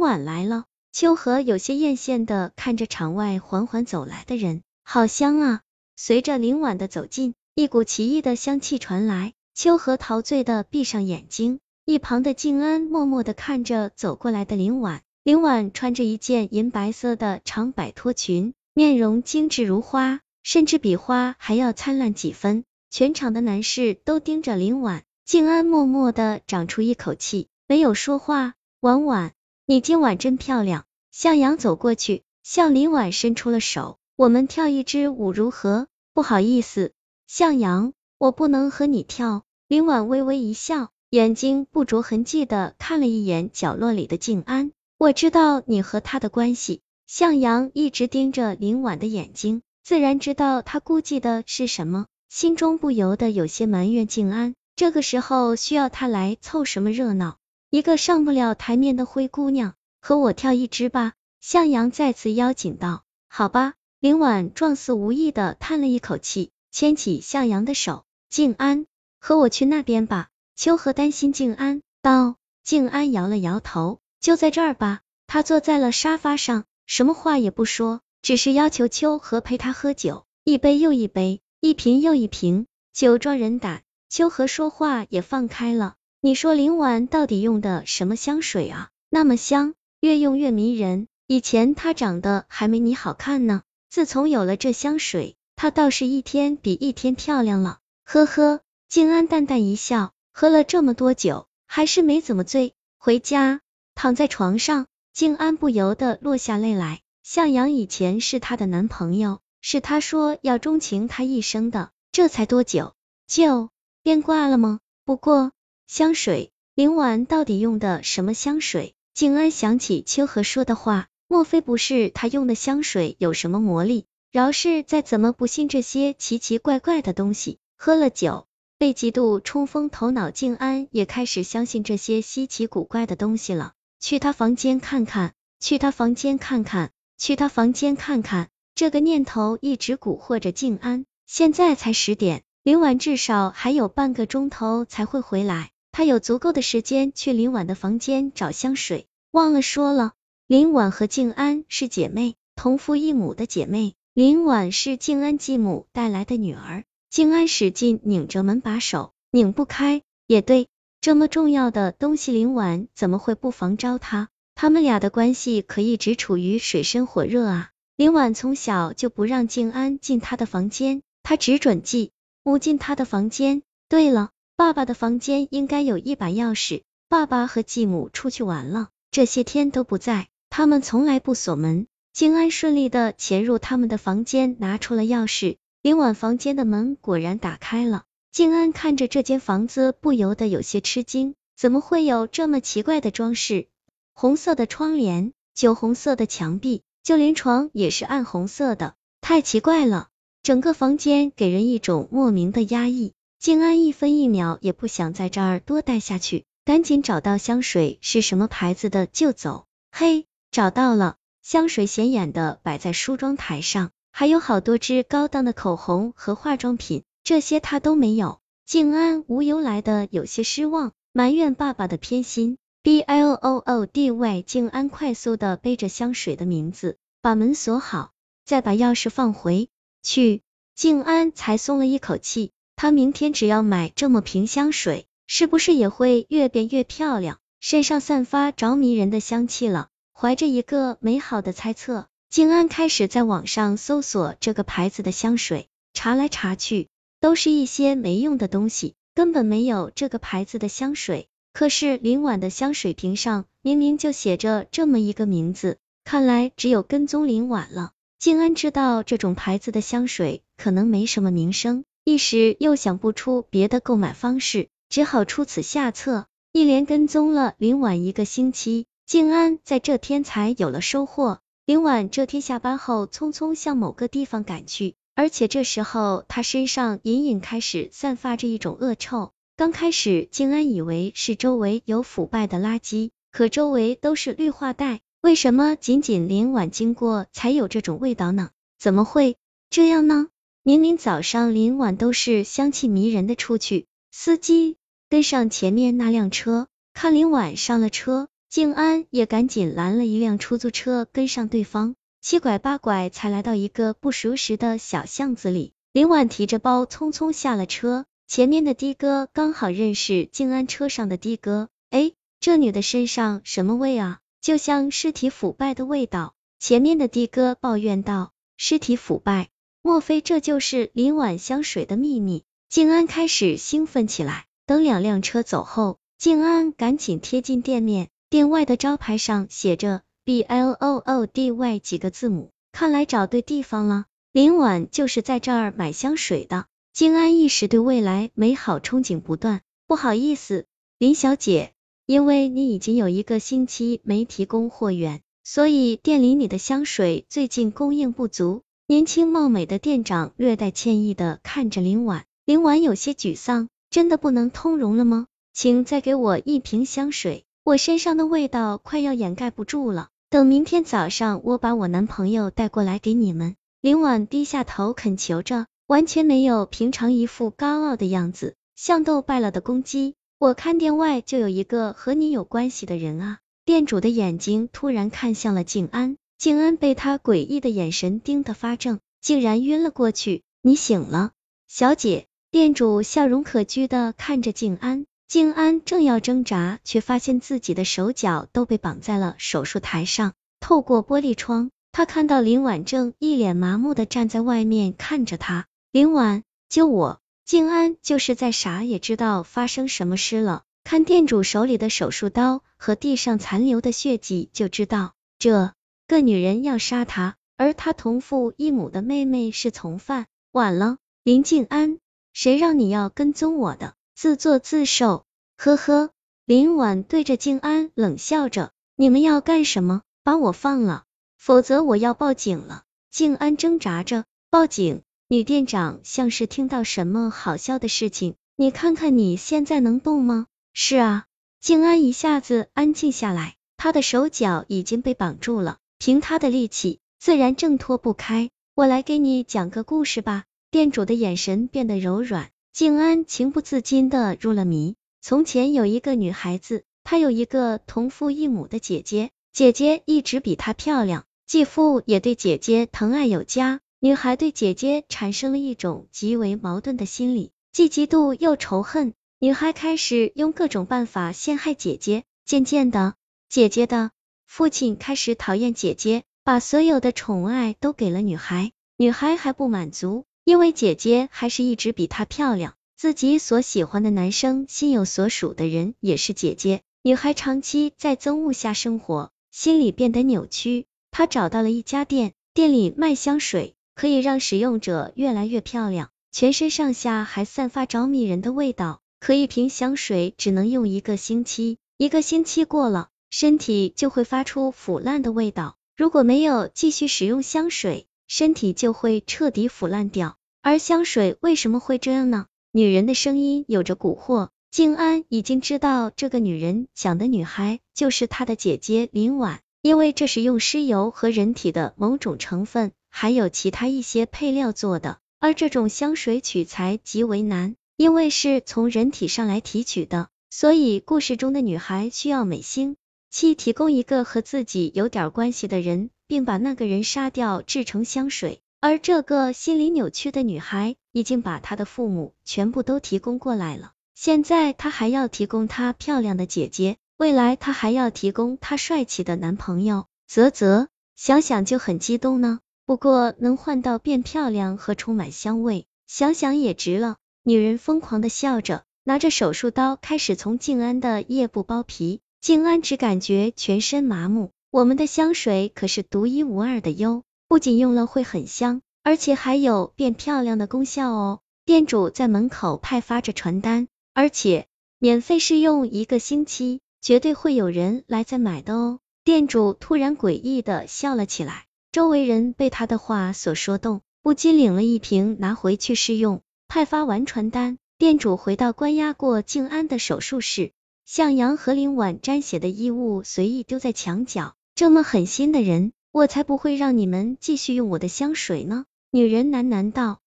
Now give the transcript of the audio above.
晚来了。秋荷有些艳羡的看着场外缓缓走来的人，好香啊！随着林婉的走近，一股奇异的香气传来，秋荷陶醉的闭上眼睛。一旁的静安默默的看着走过来的林婉，林婉穿着一件银白色的长摆拖裙，面容精致如花，甚至比花还要灿烂几分。全场的男士都盯着林婉，静安默默的长出一口气，没有说话。婉婉，你今晚真漂亮。向阳走过去，向林婉伸出了手，我们跳一支舞如何？不好意思，向阳，我不能和你跳。林婉微微一笑，眼睛不着痕迹的看了一眼角落里的静安。我知道你和他的关系。向阳一直盯着林婉的眼睛，自然知道他顾忌的是什么。心中不由得有些埋怨静安，这个时候需要他来凑什么热闹？一个上不了台面的灰姑娘，和我跳一支吧。向阳再次邀请道。好吧。林婉状似无意的叹了一口气，牵起向阳的手。静安，和我去那边吧。秋荷担心静安，道。静安摇了摇头，就在这儿吧。他坐在了沙发上，什么话也不说，只是要求秋荷陪他喝酒，一杯又一杯。一瓶又一瓶，酒壮人胆。秋荷说话也放开了。你说林婉到底用的什么香水啊？那么香，越用越迷人。以前她长得还没你好看呢，自从有了这香水，她倒是一天比一天漂亮了。呵呵，静安淡淡一笑，喝了这么多酒，还是没怎么醉。回家，躺在床上，静安不由得落下泪来。向阳以前是她的男朋友。是他说要钟情他一生的，这才多久就变卦了吗？不过香水，林婉到底用的什么香水？静安想起秋荷说的话，莫非不是他用的香水有什么魔力？饶是再怎么不信这些奇奇怪怪的东西，喝了酒被嫉妒冲昏头脑，静安也开始相信这些稀奇古怪的东西了。去他房间看看，去他房间看看，去他房间看看。这个念头一直蛊惑着静安。现在才十点，林婉至少还有半个钟头才会回来，他有足够的时间去林婉的房间找香水。忘了说了，林婉和静安是姐妹，同父异母的姐妹。林婉是静安继母带来的女儿。静安使劲拧着门把手，拧不开。也对，这么重要的东西，林婉怎么会不防招他？他们俩的关系可一直处于水深火热啊。林婉从小就不让静安进她的房间，她只准继母进她的房间。对了，爸爸的房间应该有一把钥匙，爸爸和继母出去玩了，这些天都不在，他们从来不锁门。静安顺利的潜入他们的房间，拿出了钥匙，林婉房间的门果然打开了。静安看着这间房子，不由得有些吃惊，怎么会有这么奇怪的装饰？红色的窗帘，酒红色的墙壁。就连床也是暗红色的，太奇怪了，整个房间给人一种莫名的压抑。静安一分一秒也不想在这儿多待下去，赶紧找到香水是什么牌子的就走。嘿，找到了，香水显眼的摆在梳妆台上，还有好多支高档的口红和化妆品，这些他都没有。静安无由来的有些失望，埋怨爸爸的偏心。B L O O D Y，静安快速的背着香水的名字，把门锁好，再把钥匙放回去，静安才松了一口气。他明天只要买这么瓶香水，是不是也会越变越漂亮，身上散发着迷人的香气了？怀着一个美好的猜测，静安开始在网上搜索这个牌子的香水，查来查去，都是一些没用的东西，根本没有这个牌子的香水。可是林婉的香水瓶上明明就写着这么一个名字，看来只有跟踪林婉了。静安知道这种牌子的香水可能没什么名声，一时又想不出别的购买方式，只好出此下策，一连跟踪了林婉一个星期。静安在这天才有了收获。林婉这天下班后匆匆向某个地方赶去，而且这时候她身上隐隐开始散发着一种恶臭。刚开始，静安以为是周围有腐败的垃圾，可周围都是绿化带，为什么仅仅林婉经过才有这种味道呢？怎么会这样呢？明明早上林婉都是香气迷人的出去，司机跟上前面那辆车，看林婉上了车，静安也赶紧拦了一辆出租车，跟上对方，七拐八拐才来到一个不熟识的小巷子里。林婉提着包匆匆下了车，前面的的哥刚好认识静安车上的的哥，哎，这女的身上什么味啊？就像尸体腐败的味道。前面的的哥抱怨道：“尸体腐败，莫非这就是林婉香水的秘密？”静安开始兴奋起来。等两辆车走后，静安赶紧贴近店面，店外的招牌上写着 B L O O D Y 几个字母，看来找对地方了。林婉就是在这儿买香水的。静安一时对未来美好憧憬不断。不好意思，林小姐，因为你已经有一个星期没提供货源，所以店里你的香水最近供应不足。年轻貌美的店长略带歉意的看着林婉，林婉有些沮丧，真的不能通融了吗？请再给我一瓶香水，我身上的味道快要掩盖不住了。等明天早上我把我男朋友带过来给你们。林婉低下头恳求着，完全没有平常一副高傲的样子，像斗败了的公鸡。我看店外就有一个和你有关系的人啊！店主的眼睛突然看向了静安，静安被他诡异的眼神盯得发怔，竟然晕了过去。你醒了，小姐。店主笑容可掬的看着静安，静安正要挣扎，却发现自己的手脚都被绑在了手术台上。透过玻璃窗。他看到林婉正一脸麻木的站在外面看着他，林婉，救我！静安就是在傻也知道发生什么事了，看店主手里的手术刀和地上残留的血迹就知道，这个女人要杀他，而他同父异母的妹妹是从犯。晚了，林静安，谁让你要跟踪我的？自作自受！呵呵，林婉对着静安冷笑着，你们要干什么？把我放了！否则我要报警了。静安挣扎着，报警。女店长像是听到什么好笑的事情，你看看你现在能动吗？是啊。静安一下子安静下来，她的手脚已经被绑住了，凭她的力气，自然挣脱不开。我来给你讲个故事吧。店主的眼神变得柔软，静安情不自禁的入了迷。从前有一个女孩子，她有一个同父异母的姐姐，姐姐一直比她漂亮。继父也对姐姐疼爱有加，女孩对姐姐产生了一种极为矛盾的心理，既嫉妒又仇恨。女孩开始用各种办法陷害姐姐，渐渐的，姐姐的父亲开始讨厌姐姐，把所有的宠爱都给了女孩。女孩还不满足，因为姐姐还是一直比她漂亮，自己所喜欢的男生心有所属的人也是姐姐。女孩长期在憎恶下生活，心里变得扭曲。她找到了一家店，店里卖香水，可以让使用者越来越漂亮，全身上下还散发着迷人的味道。可一瓶香水只能用一个星期，一个星期过了，身体就会发出腐烂的味道。如果没有继续使用香水，身体就会彻底腐烂掉。而香水为什么会这样呢？女人的声音有着蛊惑，静安已经知道这个女人讲的女孩就是她的姐姐林婉。因为这是用尸油和人体的某种成分，还有其他一些配料做的，而这种香水取材极为难，因为是从人体上来提取的，所以故事中的女孩需要美心七提供一个和自己有点关系的人，并把那个人杀掉制成香水，而这个心理扭曲的女孩已经把她的父母全部都提供过来了，现在她还要提供她漂亮的姐姐。未来她还要提供她帅气的男朋友，啧啧，想想就很激动呢。不过能换到变漂亮和充满香味，想想也值了。女人疯狂的笑着，拿着手术刀开始从静安的腋部剥皮。静安只感觉全身麻木。我们的香水可是独一无二的哟，不仅用了会很香，而且还有变漂亮的功效哦。店主在门口派发着传单，而且免费试用一个星期。绝对会有人来再买的哦！店主突然诡异的笑了起来，周围人被他的话所说动，不禁领了一瓶拿回去试用。派发完传单，店主回到关押过静安的手术室，向阳和林婉沾血的衣物随意丢在墙角。这么狠心的人，我才不会让你们继续用我的香水呢！女人喃喃道。